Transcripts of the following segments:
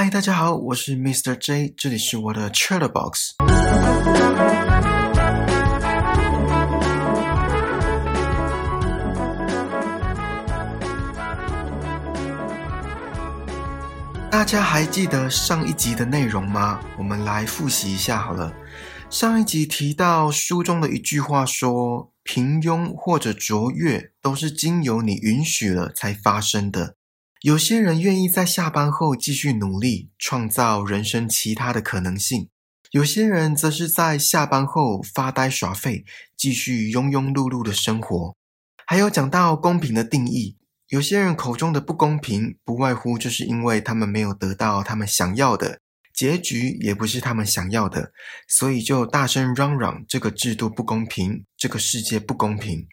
嗨，大家好，我是 Mr. J，这里是我的 Chatterbox。大家还记得上一集的内容吗？我们来复习一下好了。上一集提到书中的一句话说：“平庸或者卓越，都是经由你允许了才发生的。”有些人愿意在下班后继续努力，创造人生其他的可能性；有些人则是在下班后发呆耍废，继续庸庸碌碌的生活。还有讲到公平的定义，有些人口中的不公平，不外乎就是因为他们没有得到他们想要的结局，也不是他们想要的，所以就大声嚷嚷这个制度不公平，这个世界不公平。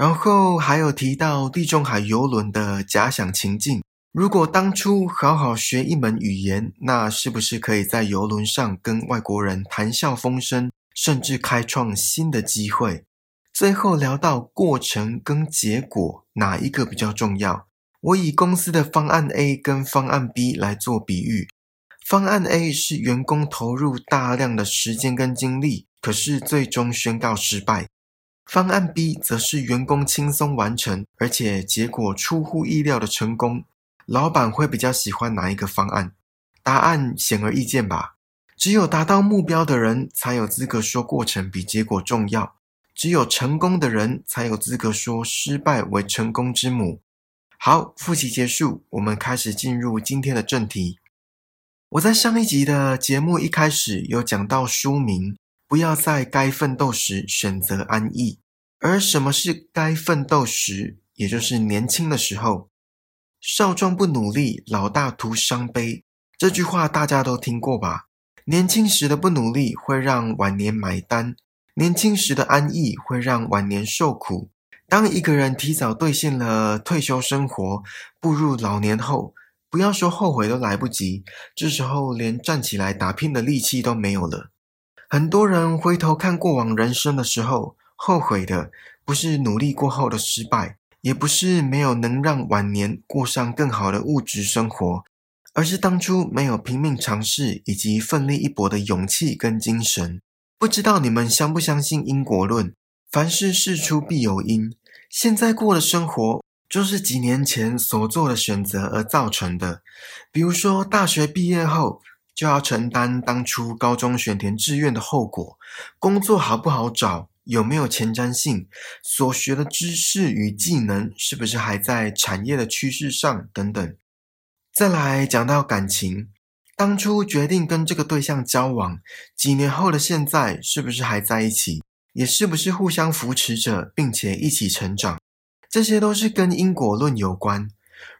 然后还有提到地中海游轮的假想情境，如果当初好好学一门语言，那是不是可以在游轮上跟外国人谈笑风生，甚至开创新的机会？最后聊到过程跟结果哪一个比较重要？我以公司的方案 A 跟方案 B 来做比喻，方案 A 是员工投入大量的时间跟精力，可是最终宣告失败。方案 B 则是员工轻松完成，而且结果出乎意料的成功。老板会比较喜欢哪一个方案？答案显而易见吧。只有达到目标的人才有资格说过程比结果重要，只有成功的人才有资格说失败为成功之母。好，复习结束，我们开始进入今天的正题。我在上一集的节目一开始有讲到书名。不要在该奋斗时选择安逸，而什么是该奋斗时？也就是年轻的时候。少壮不努力，老大徒伤悲。这句话大家都听过吧？年轻时的不努力会让晚年买单，年轻时的安逸会让晚年受苦。当一个人提早兑现了退休生活，步入老年后，不要说后悔都来不及，这时候连站起来打拼的力气都没有了。很多人回头看过往人生的时候，后悔的不是努力过后的失败，也不是没有能让晚年过上更好的物质生活，而是当初没有拼命尝试以及奋力一搏的勇气跟精神。不知道你们相不相信因果论？凡事事出必有因，现在过的生活就是几年前所做的选择而造成的。比如说，大学毕业后。就要承担当初高中选填志愿的后果，工作好不好找，有没有前瞻性，所学的知识与技能是不是还在产业的趋势上等等。再来讲到感情，当初决定跟这个对象交往，几年后的现在是不是还在一起，也是不是互相扶持着，并且一起成长，这些都是跟因果论有关。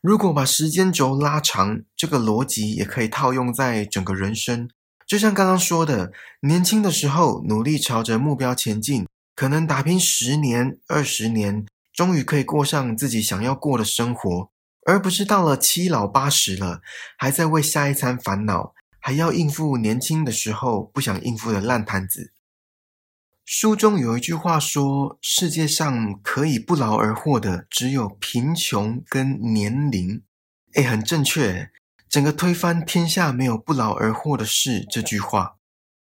如果把时间轴拉长，这个逻辑也可以套用在整个人生。就像刚刚说的，年轻的时候努力朝着目标前进，可能打拼十年、二十年，终于可以过上自己想要过的生活，而不是到了七老八十了，还在为下一餐烦恼，还要应付年轻的时候不想应付的烂摊子。书中有一句话说：“世界上可以不劳而获的，只有贫穷跟年龄。”哎，很正确。整个推翻天下没有不劳而获的事。这句话，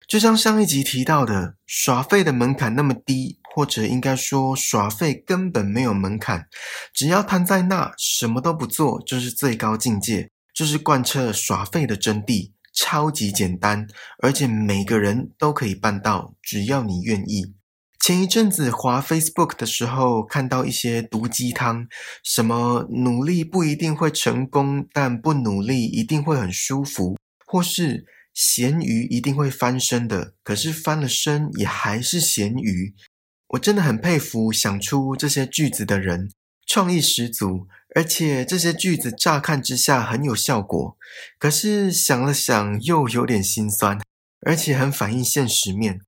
就像上一集提到的，耍废的门槛那么低，或者应该说，耍废根本没有门槛，只要瘫在那，什么都不做，就是最高境界，就是贯彻耍废的真谛。超级简单，而且每个人都可以办到，只要你愿意。前一阵子滑 Facebook 的时候，看到一些毒鸡汤，什么努力不一定会成功，但不努力一定会很舒服，或是咸鱼一定会翻身的，可是翻了身也还是咸鱼。我真的很佩服想出这些句子的人，创意十足。而且这些句子乍看之下很有效果，可是想了想又有点心酸，而且很反映现实面。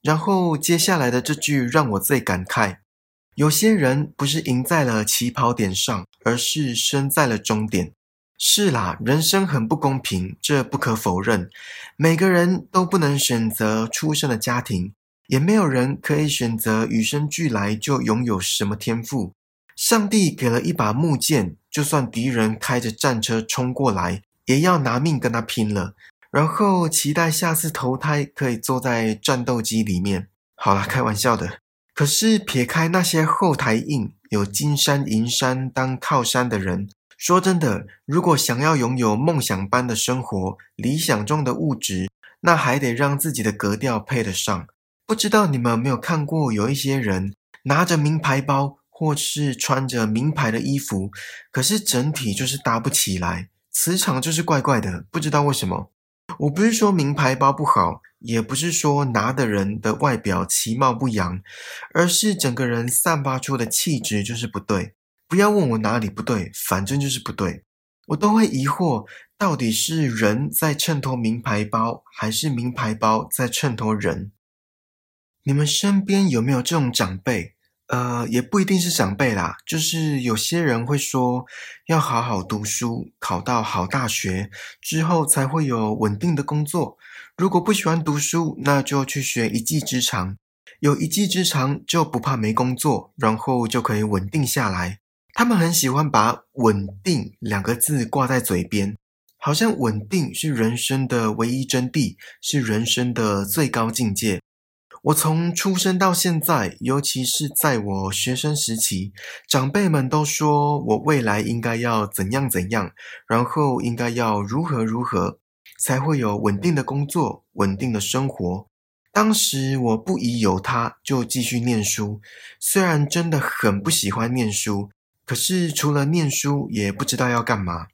然后接下来的这句让我最感慨：有些人不是赢在了起跑点上，而是生在了终点。是啦，人生很不公平，这不可否认。每个人都不能选择出生的家庭，也没有人可以选择与生俱来就拥有什么天赋。上帝给了一把木剑，就算敌人开着战车冲过来，也要拿命跟他拼了，然后期待下次投胎可以坐在战斗机里面。好了，开玩笑的。可是撇开那些后台硬、有金山银山当靠山的人，说真的，如果想要拥有梦想般的生活、理想中的物质，那还得让自己的格调配得上。不知道你们有没有看过，有一些人拿着名牌包，或是穿着名牌的衣服，可是整体就是搭不起来，磁场就是怪怪的，不知道为什么。我不是说名牌包不好，也不是说拿的人的外表其貌不扬，而是整个人散发出的气质就是不对。不要问我哪里不对，反正就是不对。我都会疑惑，到底是人在衬托名牌包，还是名牌包在衬托人？你们身边有没有这种长辈？呃，也不一定是长辈啦，就是有些人会说，要好好读书，考到好大学之后才会有稳定的工作。如果不喜欢读书，那就去学一技之长，有一技之长就不怕没工作，然后就可以稳定下来。他们很喜欢把“稳定”两个字挂在嘴边，好像稳定是人生的唯一真谛，是人生的最高境界。我从出生到现在，尤其是在我学生时期，长辈们都说我未来应该要怎样怎样，然后应该要如何如何，才会有稳定的工作、稳定的生活。当时我不疑有他，就继续念书。虽然真的很不喜欢念书，可是除了念书，也不知道要干嘛。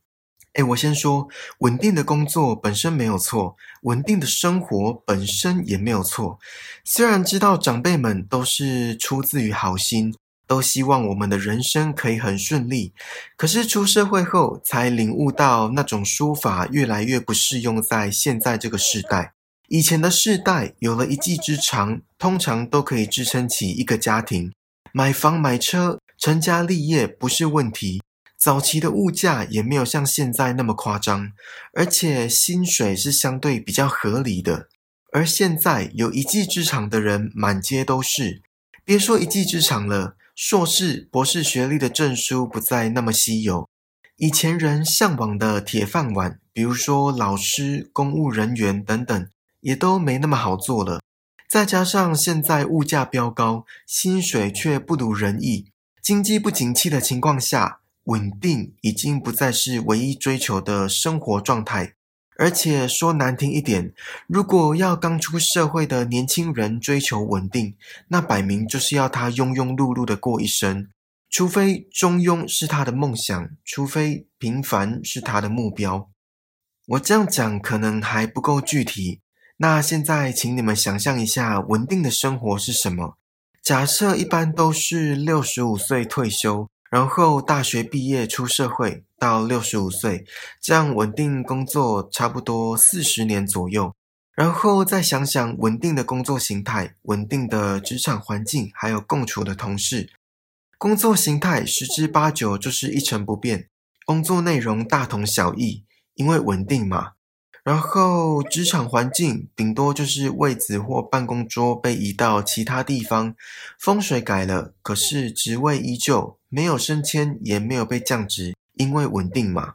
哎，我先说，稳定的工作本身没有错，稳定的生活本身也没有错。虽然知道长辈们都是出自于好心，都希望我们的人生可以很顺利，可是出社会后才领悟到，那种说法越来越不适用在现在这个时代。以前的世代有了一技之长，通常都可以支撑起一个家庭，买房买车，成家立业不是问题。早期的物价也没有像现在那么夸张，而且薪水是相对比较合理的。而现在有一技之长的人满街都是，别说一技之长了，硕士、博士学历的证书不再那么稀有。以前人向往的铁饭碗，比如说老师、公务人员等等，也都没那么好做了。再加上现在物价飙高，薪水却不如人意，经济不景气的情况下。稳定已经不再是唯一追求的生活状态，而且说难听一点，如果要刚出社会的年轻人追求稳定，那摆明就是要他庸庸碌碌的过一生。除非中庸是他的梦想，除非平凡是他的目标。我这样讲可能还不够具体。那现在，请你们想象一下，稳定的生活是什么？假设一般都是六十五岁退休。然后大学毕业出社会到六十五岁，这样稳定工作差不多四十年左右。然后再想想稳定的工作形态、稳定的职场环境，还有共处的同事。工作形态十之八九就是一成不变，工作内容大同小异，因为稳定嘛。然后职场环境顶多就是位子或办公桌被移到其他地方，风水改了，可是职位依旧，没有升迁，也没有被降职，因为稳定嘛。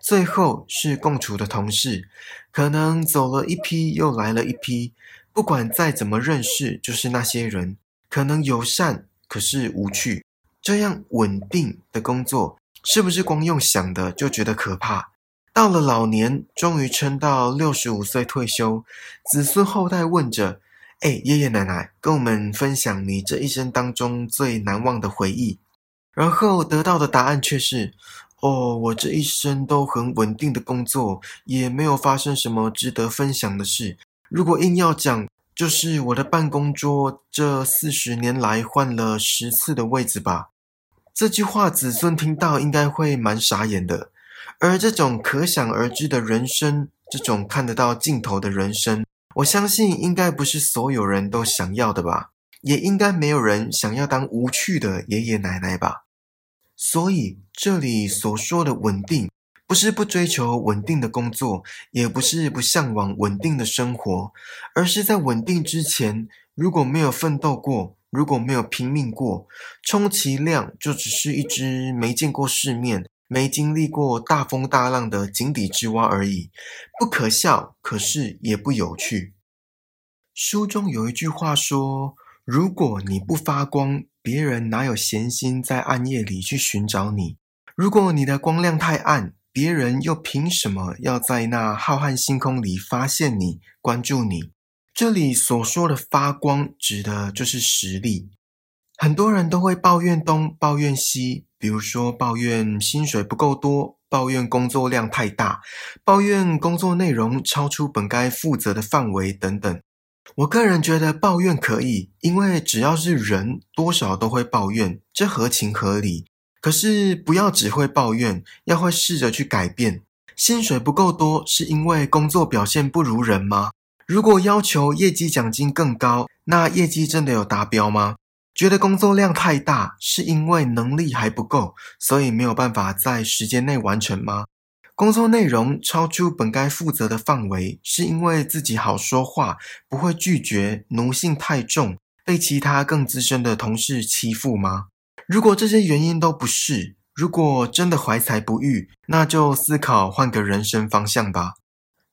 最后是共处的同事，可能走了一批又来了一批，不管再怎么认识，就是那些人，可能友善，可是无趣。这样稳定的工作，是不是光用想的就觉得可怕？到了老年，终于撑到六十五岁退休，子孙后代问着：“哎，爷爷奶奶，跟我们分享你这一生当中最难忘的回忆。”然后得到的答案却是：“哦，我这一生都很稳定的工作，也没有发生什么值得分享的事。如果硬要讲，就是我的办公桌这四十年来换了十次的位置吧。”这句话，子孙听到应该会蛮傻眼的。而这种可想而知的人生，这种看得到尽头的人生，我相信应该不是所有人都想要的吧，也应该没有人想要当无趣的爷爷奶奶吧。所以这里所说的稳定，不是不追求稳定的工作，也不是不向往稳定的生活，而是在稳定之前，如果没有奋斗过，如果没有拼命过，充其量就只是一只没见过世面。没经历过大风大浪的井底之蛙而已，不可笑，可是也不有趣。书中有一句话说：“如果你不发光，别人哪有闲心在暗夜里去寻找你？如果你的光亮太暗，别人又凭什么要在那浩瀚星空里发现你、关注你？”这里所说的发光，指的就是实力。很多人都会抱怨东，抱怨西，比如说抱怨薪水不够多，抱怨工作量太大，抱怨工作内容超出本该负责的范围等等。我个人觉得抱怨可以，因为只要是人，多少都会抱怨，这合情合理。可是不要只会抱怨，要会试着去改变。薪水不够多，是因为工作表现不如人吗？如果要求业绩奖金更高，那业绩真的有达标吗？觉得工作量太大，是因为能力还不够，所以没有办法在时间内完成吗？工作内容超出本该负责的范围，是因为自己好说话，不会拒绝，奴性太重，被其他更资深的同事欺负吗？如果这些原因都不是，如果真的怀才不遇，那就思考换个人生方向吧。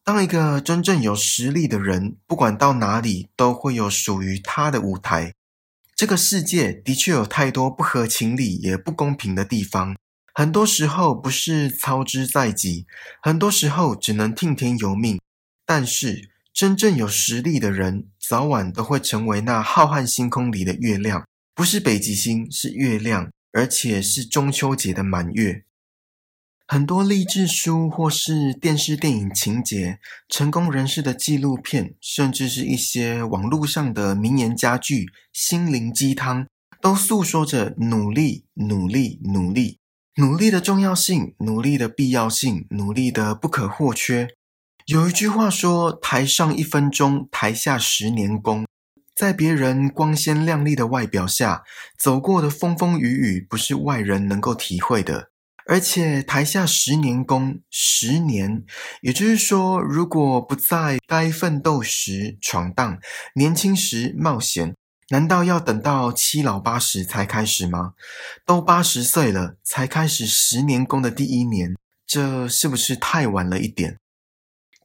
当一个真正有实力的人，不管到哪里，都会有属于他的舞台。这个世界的确有太多不合情理也不公平的地方，很多时候不是操之在己，很多时候只能听天由命。但是真正有实力的人，早晚都会成为那浩瀚星空里的月亮，不是北极星，是月亮，而且是中秋节的满月。很多励志书，或是电视电影情节、成功人士的纪录片，甚至是一些网络上的名言佳句、心灵鸡汤，都诉说着努力、努力、努力、努力的重要性、努力的必要性、努力的不可或缺。有一句话说：“台上一分钟，台下十年功。”在别人光鲜亮丽的外表下，走过的风风雨雨，不是外人能够体会的。而且台下十年功，十年，也就是说，如果不在该奋斗时闯荡，年轻时冒险，难道要等到七老八十才开始吗？都八十岁了才开始十年功的第一年，这是不是太晚了一点？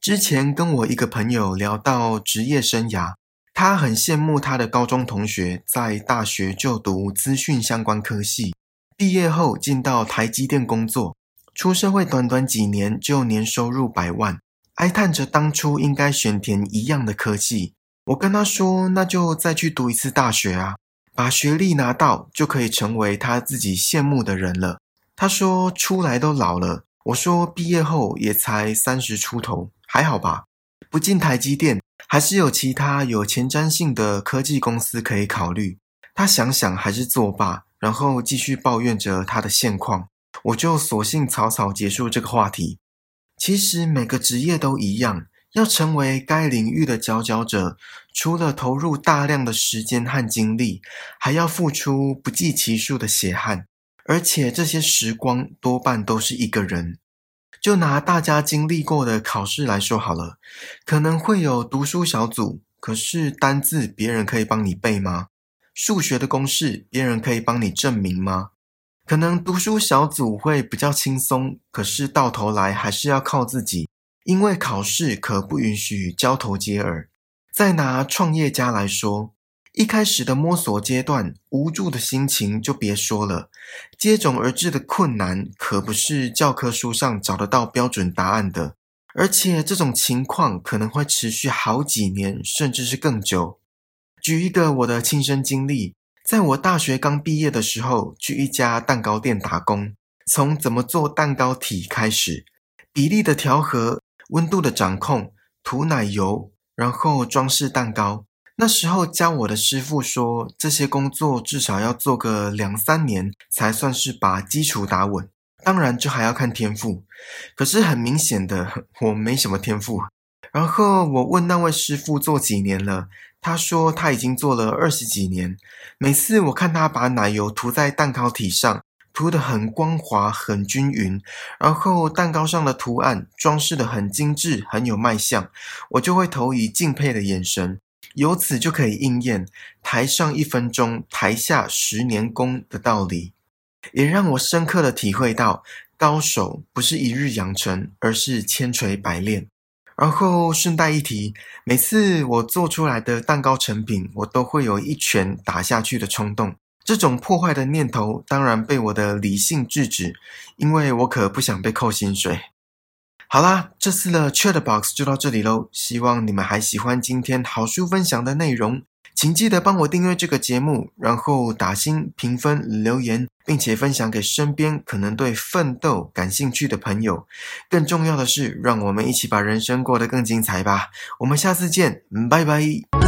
之前跟我一个朋友聊到职业生涯，他很羡慕他的高中同学在大学就读资讯相关科系。毕业后进到台积电工作，出社会短短几年就年收入百万，哀叹着当初应该选填一样的科技。我跟他说：“那就再去读一次大学啊，把学历拿到就可以成为他自己羡慕的人了。”他说：“出来都老了。”我说：“毕业后也才三十出头，还好吧？不进台积电，还是有其他有前瞻性的科技公司可以考虑。”他想想还是作罢。然后继续抱怨着他的现况，我就索性草草结束这个话题。其实每个职业都一样，要成为该领域的佼佼者，除了投入大量的时间和精力，还要付出不计其数的血汗，而且这些时光多半都是一个人。就拿大家经历过的考试来说好了，可能会有读书小组，可是单字别人可以帮你背吗？数学的公式，别人可以帮你证明吗？可能读书小组会比较轻松，可是到头来还是要靠自己，因为考试可不允许交头接耳。再拿创业家来说，一开始的摸索阶段，无助的心情就别说了，接踵而至的困难可不是教科书上找得到标准答案的，而且这种情况可能会持续好几年，甚至是更久。举一个我的亲身经历，在我大学刚毕业的时候，去一家蛋糕店打工，从怎么做蛋糕体开始，比例的调和、温度的掌控、涂奶油，然后装饰蛋糕。那时候教我的师傅说，这些工作至少要做个两三年，才算是把基础打稳。当然，这还要看天赋。可是很明显的，我没什么天赋。然后我问那位师傅做几年了。他说他已经做了二十几年，每次我看他把奶油涂在蛋糕体上，涂得很光滑、很均匀，然后蛋糕上的图案装饰得很精致、很有卖相，我就会投以敬佩的眼神。由此就可以应验“台上一分钟，台下十年功”的道理，也让我深刻的体会到，高手不是一日养成，而是千锤百炼。然后顺带一提，每次我做出来的蛋糕成品，我都会有一拳打下去的冲动。这种破坏的念头，当然被我的理性制止，因为我可不想被扣薪水。好啦，这次的 Chat Box 就到这里喽。希望你们还喜欢今天好书分享的内容，请记得帮我订阅这个节目，然后打星评分留言，并且分享给身边可能对奋斗感兴趣的朋友。更重要的是，让我们一起把人生过得更精彩吧。我们下次见，拜拜。